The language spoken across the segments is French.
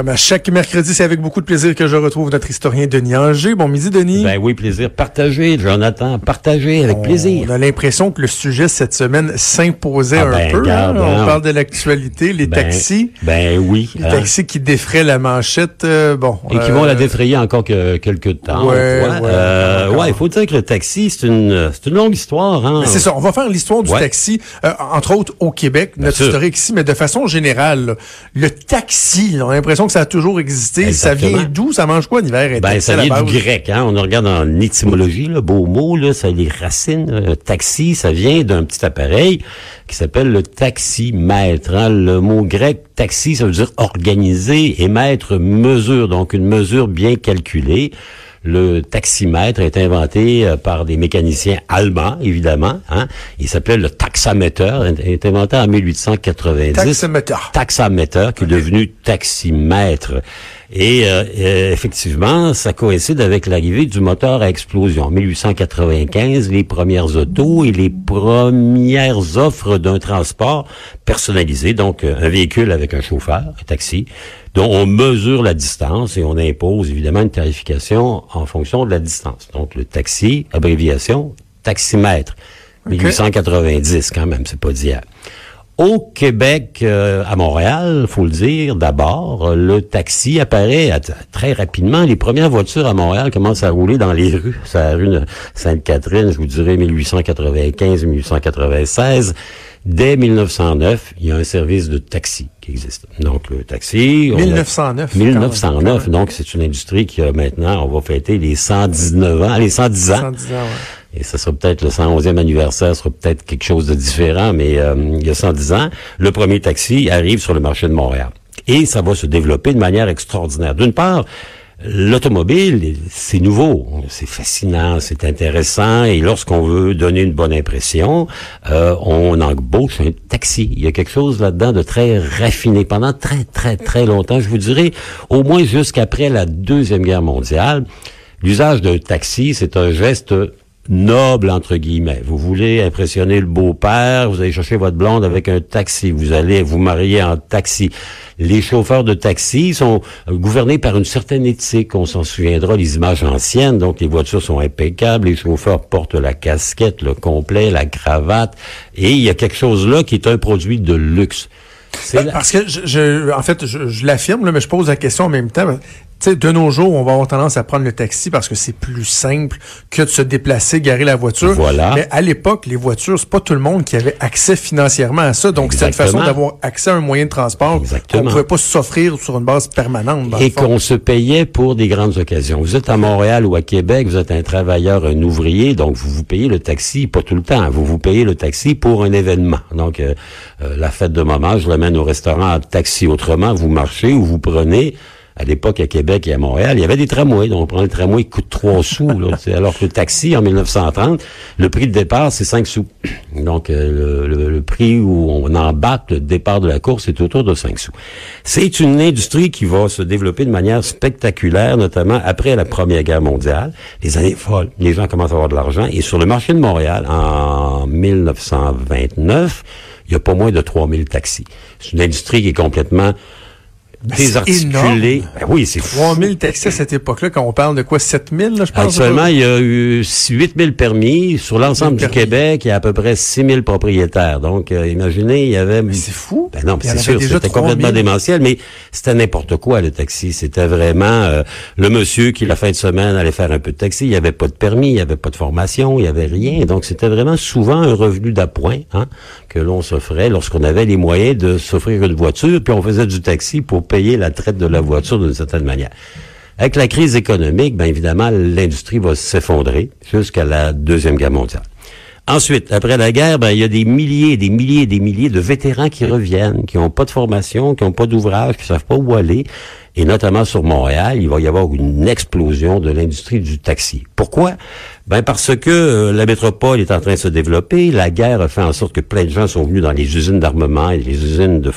Comme à chaque mercredi, c'est avec beaucoup de plaisir que je retrouve notre historien Denis Anger. Bon midi, Denis. Ben oui, plaisir partagé, Jonathan, partagé avec plaisir. On a l'impression que le sujet cette semaine s'imposait Ah un ben, peu. regarde, hein. On hein. parle de l'actualité, les Ben, taxis. Ben oui. Les hein. taxis qui défraient la manchette. euh, bon. Et qui vont euh, la défrayer encore que, quelques temps. Ouais, ouais, Euh, ouais, il faut dire que le taxi, c'est une, c'est une longue histoire. Hein. C'est ça, on va faire l'histoire du Ouais. taxi, euh, entre autres au Québec, notre sûr. historique ici, mais de façon générale, là, le taxi, là, on a l'impression ça a toujours existé. Ça vient d'où? Ça mange quoi en hiver? Ben, ça vient du grec, hein. On regarde en étymologie, le beau mot, là, ça les racines. euh, taxi, ça vient d'un petit appareil qui s'appelle le taximètre. hein. Le mot grec taxi, ça veut dire organiser et mètre mesure, donc une mesure bien calculée. Le taximètre est inventé euh, par des mécaniciens allemands, évidemment. Hein. Il s'appelait le taxamètre. Il est inventé en 1890 Taxamètre. taxamètre qui est devenu taximètre. Et euh, euh, effectivement, ça coïncide avec l'arrivée du moteur à explosion. En 1895, les premières autos et les premières offres d'un transport personnalisé, donc euh, un véhicule avec un chauffeur, un taxi, dont on mesure la distance et on impose évidemment une tarification en fonction de la distance. Donc le taxi, abréviation, taximètre. 1890 quand même, c'est pas d'hier. Au Québec, euh, à Montréal, faut le dire, d'abord, le taxi apparaît à- très rapidement. Les premières voitures à Montréal commencent à rouler dans les rues. C'est la rue de Sainte-Catherine, je vous dirais 1895-1896. Dès 1909, il y a un service de taxi qui existe. Donc, le taxi... on a- 1909. 1909, donc c'est une industrie qui a maintenant, on va fêter les 119 ans, les 110 ans. 110 ans, ouais. Et ça sera peut-être le 111e anniversaire, sera peut-être quelque chose de différent, mais euh, il y a 110 ans, le premier taxi arrive sur le marché de Montréal. Et ça va se développer de manière extraordinaire. D'une part, l'automobile, c'est nouveau, c'est fascinant, c'est intéressant, et lorsqu'on veut donner une bonne impression, euh, on embauche un taxi. Il y a quelque chose là-dedans de très raffiné. Pendant très, très, très longtemps, je vous dirais, au moins jusqu'après la Deuxième Guerre mondiale, l'usage d'un taxi, c'est un geste noble entre guillemets. Vous voulez impressionner le beau-père, vous allez chercher votre blonde avec un taxi, vous allez vous marier en taxi. Les chauffeurs de taxi sont euh, gouvernés par une certaine éthique. On s'en souviendra les images anciennes. Donc les voitures sont impeccables, les chauffeurs portent la casquette, le complet, la cravate, et il y a quelque chose là qui est un produit de luxe. C'est la- Parce que je, je- en fait, je, je l'affirme, mais je pose la question en même temps. Tu sais, de nos jours, on va avoir tendance à prendre le taxi parce que c'est plus simple que de se déplacer, garer la voiture. Voilà. Mais à l'époque, les voitures, c'est pas tout le monde qui avait accès financièrement à ça. Donc, c'était une façon d'avoir accès à un moyen de transport qu'on pouvait pas s'offrir sur une base permanente. dans et qu'on se payait pour des grandes occasions. Vous êtes à Montréal ou à Québec, vous êtes un travailleur, un ouvrier, donc vous vous payez le taxi, pas tout le temps, vous vous payez le taxi pour un événement. Donc, euh, euh, la fête de maman, je l'amène au restaurant en taxi. Autrement, vous marchez ou vous prenez... À l'époque, à Québec et à Montréal, il y avait des tramways. Donc, on prend le tramway qui coûte 3 sous. là, alors que le taxi, en 1930, le prix de départ, c'est 5 sous. Donc, euh, le prix où on embarque le départ de la course est autour de 5 sous. C'est une industrie qui va se développer de manière spectaculaire, notamment après la Première Guerre mondiale. Les années folles, les gens commencent à avoir de l'argent. Et sur le marché de Montréal, en 1929, il y a pas moins de 3000 taxis. C'est une industrie qui est complètement énorme. Ben oui, c'est fou. 3000 taxis à cette époque-là, quand on parle de quoi, 7000, là, je pense? Actuellement, il y a eu 8 000 permis. Sur l'ensemble du. Québec, il y a à peu près 6 000 propriétaires. Donc, euh, imaginez, il y avait... Mais c'est fou. Ben non, mais c'est sûr, c'était 3 000. complètement démentiel, mais c'était n'importe quoi, le taxi. C'était vraiment euh, le monsieur qui, la fin de semaine, allait faire un peu de taxi. Il n'y avait pas de permis, il n'y avait pas de formation, il n'y avait rien. Donc, c'était vraiment souvent un revenu d'appoint hein, que l'on s'offrait lorsqu'on avait les moyens de s'offrir une voiture, puis on faisait du taxi pour payer la traite de la voiture d'une certaine manière. Avec la crise économique, bien évidemment, l'industrie va s'effondrer jusqu'à la Deuxième Guerre mondiale. Ensuite, après la guerre, ben, il y a des milliers, des milliers, des milliers de vétérans qui reviennent, qui n'ont pas de formation, qui n'ont pas d'ouvrage, qui savent pas où aller. Et notamment sur Montréal, il va y avoir une explosion de l'industrie du taxi. Pourquoi? Ben parce que euh, la métropole est en train de se développer, la guerre a fait en sorte que plein de gens sont venus dans les usines d'armement et les usines de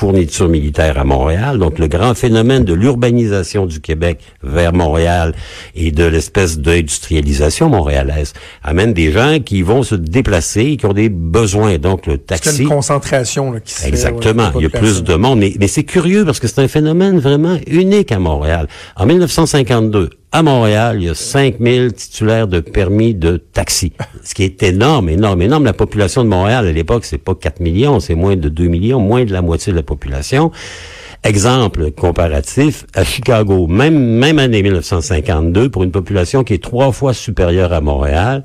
fourniture militaire à Montréal. Donc le grand phénomène de l'urbanisation du Québec vers Montréal et de l'espèce d'industrialisation montréalaise amène des gens qui vont se déplacer, qui ont des besoins. Donc le taxi. C'est une concentration là, qui se Exactement. Fait, ouais, Il y a plus de monde. Mais, mais c'est curieux parce que c'est un phénomène vraiment unique à Montréal. En 1952, à Montréal, il y a 5000 titulaires de permis de taxi. Ce qui est énorme, énorme, énorme. La population de Montréal, à l'époque, c'est pas 4 millions, c'est moins de 2 millions, moins de la moitié de la population. Exemple comparatif, à Chicago, même, même année 1952, pour une population qui est trois fois supérieure à Montréal,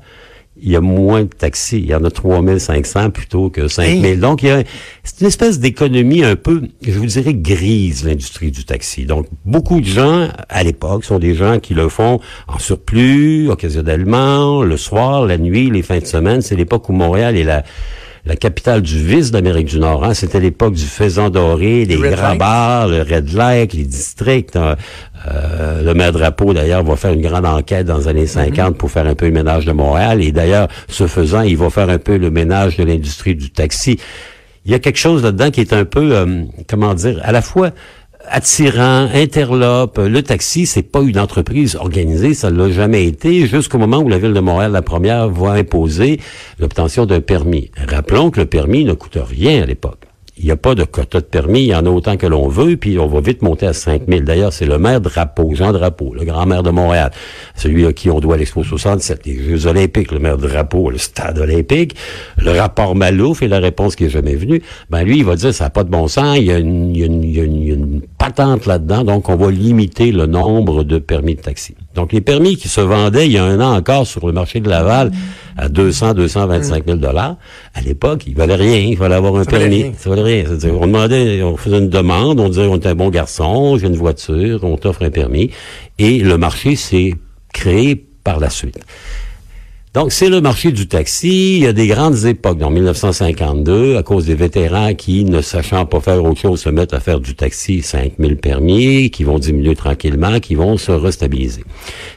il y a moins de taxis. Il y en a 3500 plutôt que 5000. Hey. Donc, il y a, c'est une espèce d'économie un peu, je vous dirais, grise, l'industrie du taxi. Donc, beaucoup de gens, à l'époque, sont des gens qui le font en surplus, occasionnellement, le soir, la nuit, les fins de semaine. C'est l'époque où Montréal est la, la capitale du vice d'Amérique du Nord. Hein. C'était l'époque du faisan doré, des grands bars, le Red Lake, les districts. Hein. Euh, le maire Drapeau, d'ailleurs, va faire une grande enquête dans les années 50 mm -hmm. pour faire un peu le ménage de Montréal. Et d'ailleurs, ce faisant, il va faire un peu le ménage de l'industrie du taxi. Il y a quelque chose là-dedans qui est un peu, euh, comment dire, à la fois attirant, interlope. Le taxi, c'est pas une entreprise organisée, ça l'a jamais été, jusqu'au moment où la ville de Montréal, la première, va imposer l'obtention d'un permis. Rappelons que le permis ne coûte rien à l'époque. Il n'y a pas de quota de permis, il y en a autant que l'on veut, puis on va vite monter à 5 000. D'ailleurs, c'est le maire Drapeau, Jean Drapeau, le grand maire de Montréal, celui à qui on doit l'Expo 67, les Jeux olympiques, le maire Drapeau, le stade olympique, le rapport Malouf et la réponse qui est jamais venue. Ben lui, il va dire, ça n'a pas de bon sens, il y a une, il y a une, il y a une patente là-dedans, donc on va limiter le nombre de permis de taxi. Donc les permis qui se vendaient il y a un an encore sur le marché de Laval à 200, 225 000 dollars, à l'époque, il valait rien, il fallait avoir un ça permis. Valait ça valait rien. On demandait, on faisait une demande, on disait on est un bon garçon, j'ai une voiture, on t'offre un permis, et le marché s'est créé par la suite. Donc, c'est le marché du taxi. Il y a des grandes époques. En 1952, à cause des vétérans qui, ne sachant pas faire autre chose, se mettent à faire du taxi 5000 permis, qui vont diminuer tranquillement, qui vont se restabiliser.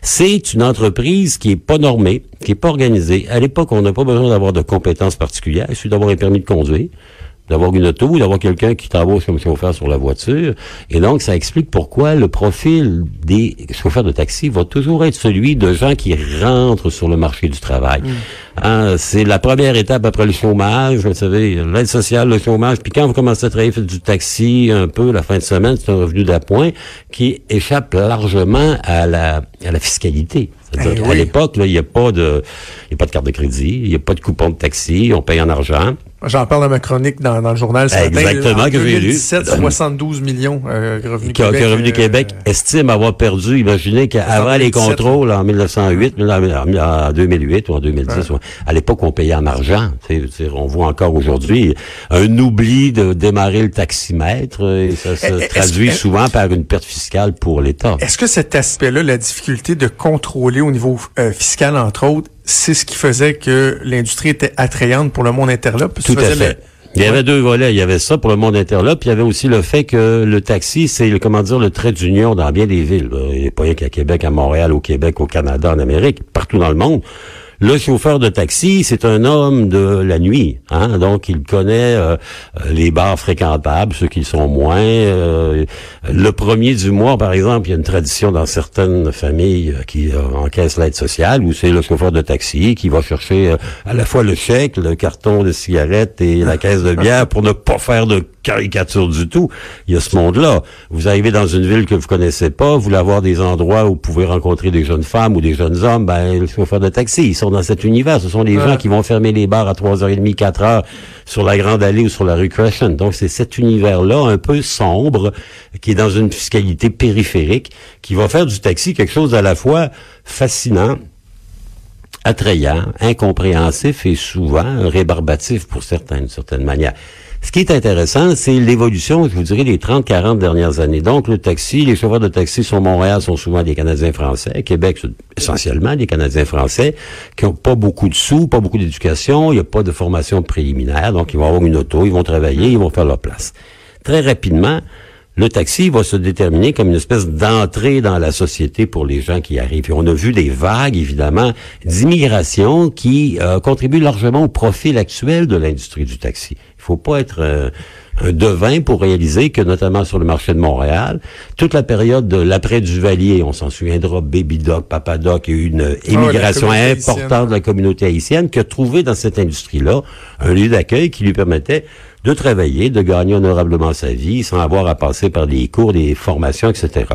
C'est une entreprise qui est pas normée, qui est pas organisée. À l'époque, on n'a pas besoin d'avoir de compétences particulières. Il suffit d'avoir un permis de conduire d'avoir une auto, d'avoir quelqu'un qui t'embauche comme chauffeur sur la voiture. Et donc, ça explique pourquoi le profil des chauffeurs de taxi va toujours être celui de gens qui rentrent sur le marché du travail. Mm. Hein, c'est la première étape après le chômage, vous savez, l'aide sociale, le chômage. Puis quand vous commencez à travailler, faites du taxi un peu la fin de semaine, c'est un revenu d'appoint qui échappe largement à la, à la fiscalité. Eh oui. À l'époque, il n'y a pas de, y a pas de carte de crédit, il n'y a pas de coupon de taxi, on paye en argent. J'en parle dans ma chronique dans, dans le journal ce Exactement, que j'ai lu? 72 millions euh, Revenu que, Québec. Que Revenu euh, Québec estime avoir perdu, imaginez qu'avant les contrôles en 1908, en 2008 ou en 2010, ouais. à l'époque on payait en argent. on voit encore aujourd'hui un oubli de démarrer le taximètre et ça se traduit souvent par une perte fiscale pour l'État. Est-ce que cet aspect-là, la difficulté de contrôler au niveau euh, fiscal, entre autres, c'est ce qui faisait que l'industrie était attrayante pour le monde interlope. Tout à fait. Il y avait deux volets. Il y avait ça pour le monde interlope, puis il y avait aussi le fait que le taxi, c'est le comment dire le trait d'union dans bien des villes. Il n'est pas rien qu'à Québec, à Montréal, au Québec, au Canada, en Amérique, partout dans le monde. Le chauffeur de taxi, c'est un homme de la nuit, hein? donc il connaît euh, les bars fréquentables, ceux qui sont moins. Euh, le premier du mois, par exemple, il y a une tradition dans certaines familles qui euh, encaissent l'aide sociale, où c'est le chauffeur de taxi qui va chercher à la fois le chèque, le carton de cigarettes et la caisse de bière pour ne pas faire de caricature du tout. Il y a ce monde-là. Vous arrivez dans une ville que vous connaissez pas, vous voulez avoir des endroits où vous pouvez rencontrer des jeunes femmes ou des jeunes hommes, ben, le chauffeur de taxi, ils sont dans cet univers. Ce sont ouais. gens qui vont fermer les bars à 3h30, 4h sur la Grande Allée ou sur la rue Crescent. Donc, c'est cet univers-là, un peu sombre, qui est dans une fiscalité périphérique, qui va faire du taxi quelque chose à la fois fascinant, attrayant, incompréhensif et souvent rébarbatif pour certains, d'une certaine manière. Ce qui est intéressant, c'est l'évolution, je vous dirais, des 30-40 dernières années. Donc, le taxi, les chauffeurs de taxi sur Montréal sont souvent des Canadiens français. Québec, essentiellement des Canadiens français qui n'ont pas beaucoup de sous, pas beaucoup d'éducation, il n'y a pas de formation préliminaire. Donc, ils vont avoir une auto, ils vont travailler, ils vont faire leur place. Très rapidement, le taxi va se déterminer comme une espèce d'entrée dans la société pour les gens qui arrivent. Et on a vu des vagues, évidemment, d'immigration qui euh, contribuent largement au profil actuel de l'industrie du taxi. Il faut pas être euh, un devin pour réaliser que, notamment sur le marché de Montréal, toute la période de l'après-Duvalier, on s'en souviendra, Baby Doc, Papa Doc, il y a eu une immigration importante de la communauté haïtienne qui a trouvé dans cette industrie-là un lieu d'accueil qui lui permettait de travailler, de gagner honorablement sa vie sans avoir à passer par des cours, des formations, etc.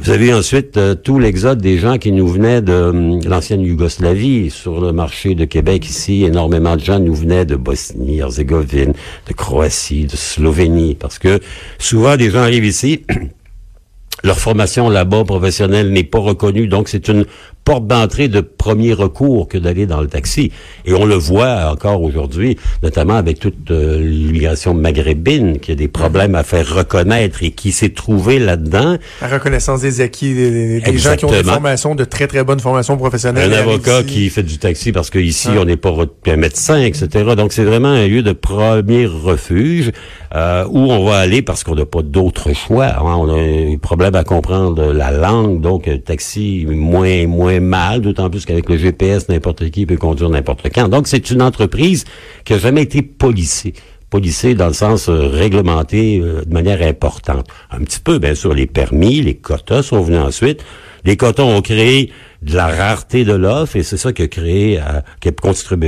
Vous avez ensuite euh, tout l'exode des gens qui nous venaient de hum, l'ancienne Yougoslavie sur le marché de Québec ici. Énormément de gens nous venaient de Bosnie, Herzégovine, de Croatie, de Slovénie, parce que souvent des gens arrivent ici. Leur formation là-bas professionnelle n'est pas reconnue, donc c'est une porte d'entrée de premier recours que d'aller dans le taxi. Et on le voit encore aujourd'hui, notamment avec toute euh, l'immigration maghrébine, qui a des problèmes à faire reconnaître et qui s'est trouvé là-dedans. La reconnaissance des acquis, des, gens qui ont des formations, de très très bonnes formations professionnelles. Un avocat qui fait du taxi parce qu'ici on n'est pas un médecin, etc. Donc c'est vraiment un lieu de premier refuge euh, où on va aller parce qu'on n'a pas d'autre choix. Hein. On a un problème à comprendre la langue, donc taxi moins moins mal, d'autant plus qu'avec le GPS, n'importe qui peut conduire n'importe quand. Donc, c'est une entreprise qui a jamais été policée policée dans le sens euh, réglementé euh, de manière importante. Un petit peu, bien sûr, les permis, les quotas sont venus ensuite. Les quotas ont créé de la rareté de l'offre et c'est ça qui a créé, euh, qui a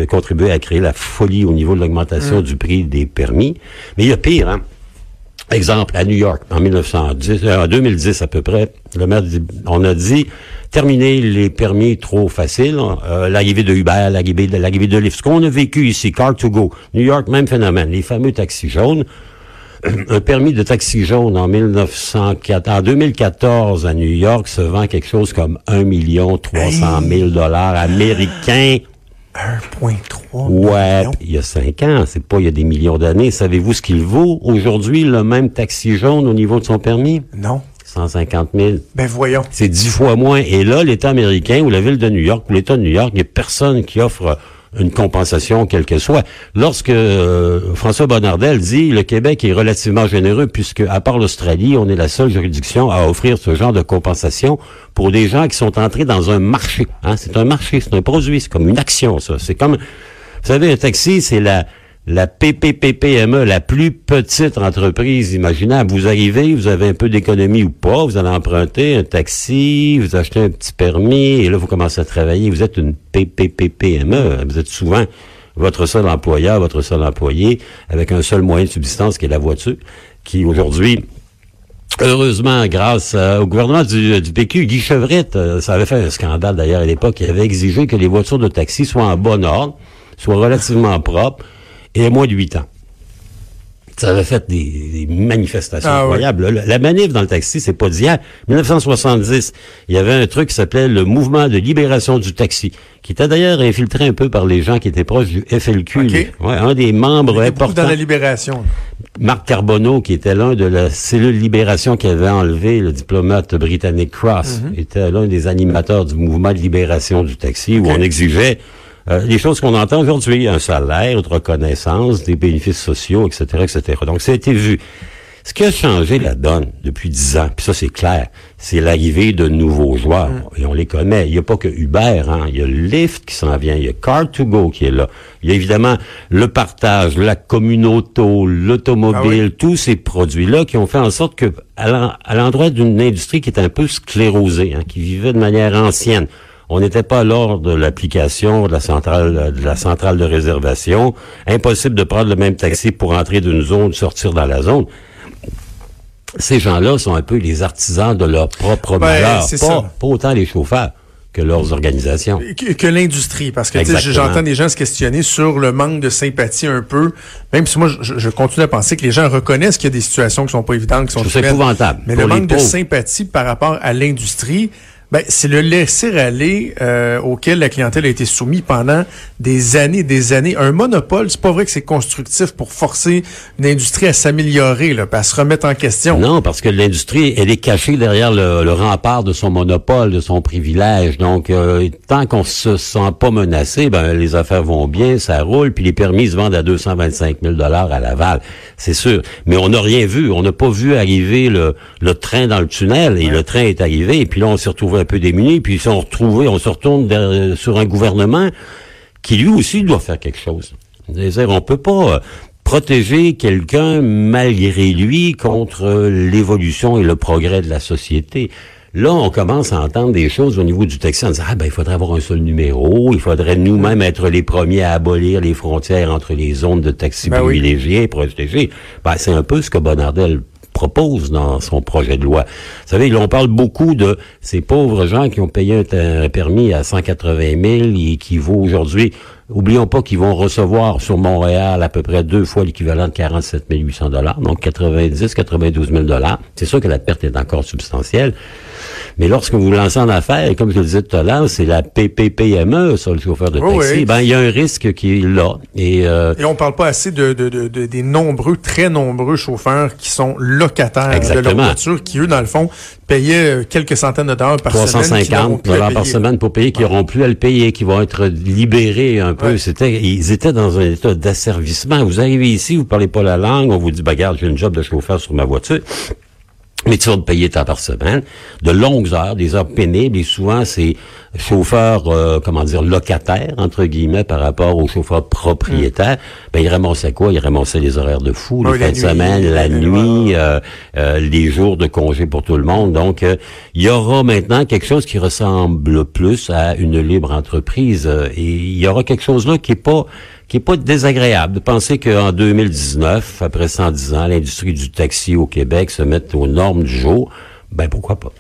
contribué, à créer la folie au niveau de l'augmentation mm. du prix des permis. Mais il y a pire, hein. Exemple, à New York, en 1910, en 2010 à peu près, le maire dit, on a dit, terminer les permis trop faciles, euh, l'arrivée de Uber, l'arrivée de, l'arrivée de Lyft. Ce qu'on a vécu ici, Car2Go, New York, même phénomène, les fameux taxis jaunes. Un permis de taxi jaune en 1904, en 2014 à New York se vend quelque chose comme 1 million 300 000 dollars américains. 1,3 Ouais, il y a cinq ans, c'est pas il y a des millions d'années. Savez-vous ce qu'il vaut aujourd'hui, le même taxi jaune au niveau de son permis? Non. 150 000. Ben voyons. C'est dix fois moins. Et là, l'État américain ou la ville de New York ou l'État de New York, il n'y a personne qui offre une compensation quelle que soit. Lorsque euh, François Bonnardel dit le Québec est relativement généreux puisque à part l'Australie, on est la seule juridiction à offrir ce genre de compensation pour des gens qui sont entrés dans un marché. Hein? C'est un marché, c'est un produit, c'est comme une action ça. C'est comme vous savez un taxi, c'est la la PPPPME, la plus petite entreprise imaginable. Vous arrivez, vous avez un peu d'économie ou pas, vous allez emprunter un taxi, vous achetez un petit permis, et là, vous commencez à travailler. Vous êtes une PPPPME. Vous êtes souvent votre seul employeur, votre seul employé, avec un seul moyen de subsistance qui est la voiture, qui aujourd'hui Heureusement, grâce au gouvernement du, du, PQ, Guy Chevrette, euh, ça avait fait un scandale d'ailleurs à l'époque, il avait exigé que les voitures de taxi soient en bon ordre, soient relativement propres, et moins de huit ans. Ça avait fait des, manifestations ah incroyables. La manif dans le taxi, c'est pas d'hier. 1970, il y avait un truc qui s'appelait le mouvement de libération du taxi, qui était d'ailleurs infiltré un peu par les gens qui étaient proches du FLQ. Ouais, un des membres importants. dans la libération. Marc Carbonneau, qui était l'un de la cellule libération qui avait enlevé le diplomate britannique Cross, mhm. était l'un des animateurs du mouvement de libération du taxi, où on exigeait euh, les choses qu'on entend aujourd'hui, un salaire, une reconnaissance, des bénéfices sociaux, etc., etc. Donc, ça a été vu. Ce qui a changé la donne depuis dix ans, puis ça c'est clair, c'est l'arrivée de nouveaux joueurs. Mm. Et on les connaît. Il n'y a pas que Uber, hein. il y a Lyft qui s'en vient, il y a Car2Go qui est là. Il y a évidemment le partage, la communauté, l'automobile, ah tous ces produits-là qui ont fait en sorte que, à l'endroit d'une industrie qui est un peu sclérosée, hein, qui vivait de manière ancienne, on n'était pas lors de l'application de la centrale de la centrale de réservation. Impossible de prendre le même taxi pour entrer d'une zone, sortir dans la zone. Ces gens-là sont un peu les artisans de leur propre ben, malheur, pas, pas autant les chauffeurs que leurs organisations. Que, l'industrie, parce que j'entends des gens se questionner sur le manque de sympathie un peu, même si moi je, continue à penser que les gens reconnaissent qu'il y a des situations qui sont pas évidentes, qui sont épouvantables. Mais le manque de sympathie par rapport à l'industrie, Ben, c'est le laisser-aller euh, auquel la clientèle a été soumise pendant des années, des années. Un monopole, c'est pas vrai que c'est constructif pour forcer une industrie à s'améliorer, là, à se remettre en question. Non, parce que l'industrie, elle est cachée derrière le, rempart de son monopole, de son privilège. Donc, euh, tant qu'on se sent pas menacé, ben les affaires vont bien, ça roule, puis les permis se vendent à 225 000 dollars à Laval, c'est sûr. Mais on n'a rien vu, on n'a pas vu arriver le, le train dans le tunnel, et le train est arrivé, et puis là, on s'est retrouvé un peu démunis, puis ils sont retrouvés, on se retourne sur un gouvernement qui lui aussi doit faire quelque chose. C'est-à-dire, on peut pas euh, protéger quelqu'un malgré lui contre l'évolution et le progrès de la société. Là, on commence à entendre des choses au niveau du texte en disant, ah ben, il faudrait avoir un seul numéro, il faudrait nous-mêmes être les premiers à abolir les frontières entre les zones de taxi ben privilégiés et protégés. Ben, c'est un peu ce que Bonardel propose dans son projet de loi. Vous savez, on parle beaucoup de ces pauvres gens qui ont payé un, permis à 180 000 et qui vaut aujourd'hui Oublions pas qu'ils vont recevoir sur Montréal à peu près deux fois l'équivalent de 47 800 dollars, donc 90, 92 000 dollars. C'est sûr que la perte est encore substantielle. Mais lorsque vous lancez en affaires, comme je le disais tout à l'heure, c'est la PPPME sur le chauffeur de taxi, ben il y a un risque qui est là. Et, euh, et on parle pas assez de, de, de, des nombreux, très nombreux chauffeurs qui sont locataires de leur voiture, qui eux, dans le fond, payaient quelques centaines de dollars par semaine. 350 dollars par semaine pour payer, qui n'auront plus à le payer, qui vont être libérés un peu. C'était, ils étaient dans un état d'asservissement. Vous arrivez ici, vous parlez pas la langue, on vous dit, bagarre, j'ai une job de chauffeur sur ma voiture mais tu vas te payer tant par semaine, de longues heures, des heures pénibles, et souvent c'est chauffeurs, euh, comment dire, locataires, entre guillemets, par rapport aux chauffeurs propriétaires, mm. ben ils ramassaient quoi? Ils ramassaient les horaires de fou, les fins de semaine, la nuit, euh, euh, les jours de congé pour tout le monde. Donc, il y aura maintenant quelque chose qui ressemble plus à une libre entreprise, et il y aura quelque chose là qui est pas qui est pas désagréable de penser qu'en 2019, après 110 ans, l'industrie du taxi au Québec se mette aux normes du jour. Ben pourquoi pas?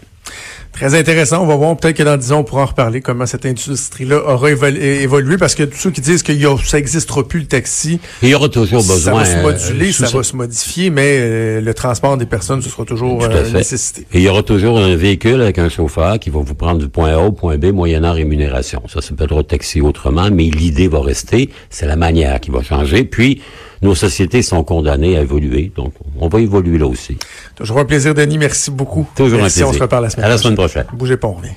Très intéressant. On va voir peut-être que dans 10 ans, on pourra en reparler comment cette industrie-là aura évolué parce que tous ceux qui disent que ça n'existera plus le taxi. Il y aura toujours besoin. Ça va se moduler, euh, ça va se modifier, mais euh, le transport des personnes, ce sera toujours euh, nécessité. Et il y aura toujours un véhicule avec un chauffeur qui va vous prendre du point A au point B moyennant rémunération. Ça, c'est peut-être taxi autrement, mais l'idée va rester. C'est la manière qui va changer. Puis, nos sociétés sont condamnées à évoluer. Donc, on va évoluer là aussi. Toujours un plaisir, Denis. Merci beaucoup. Toujours un plaisir. On se reparle la semaine À la semaine prochaine. Bougez pas, on revient.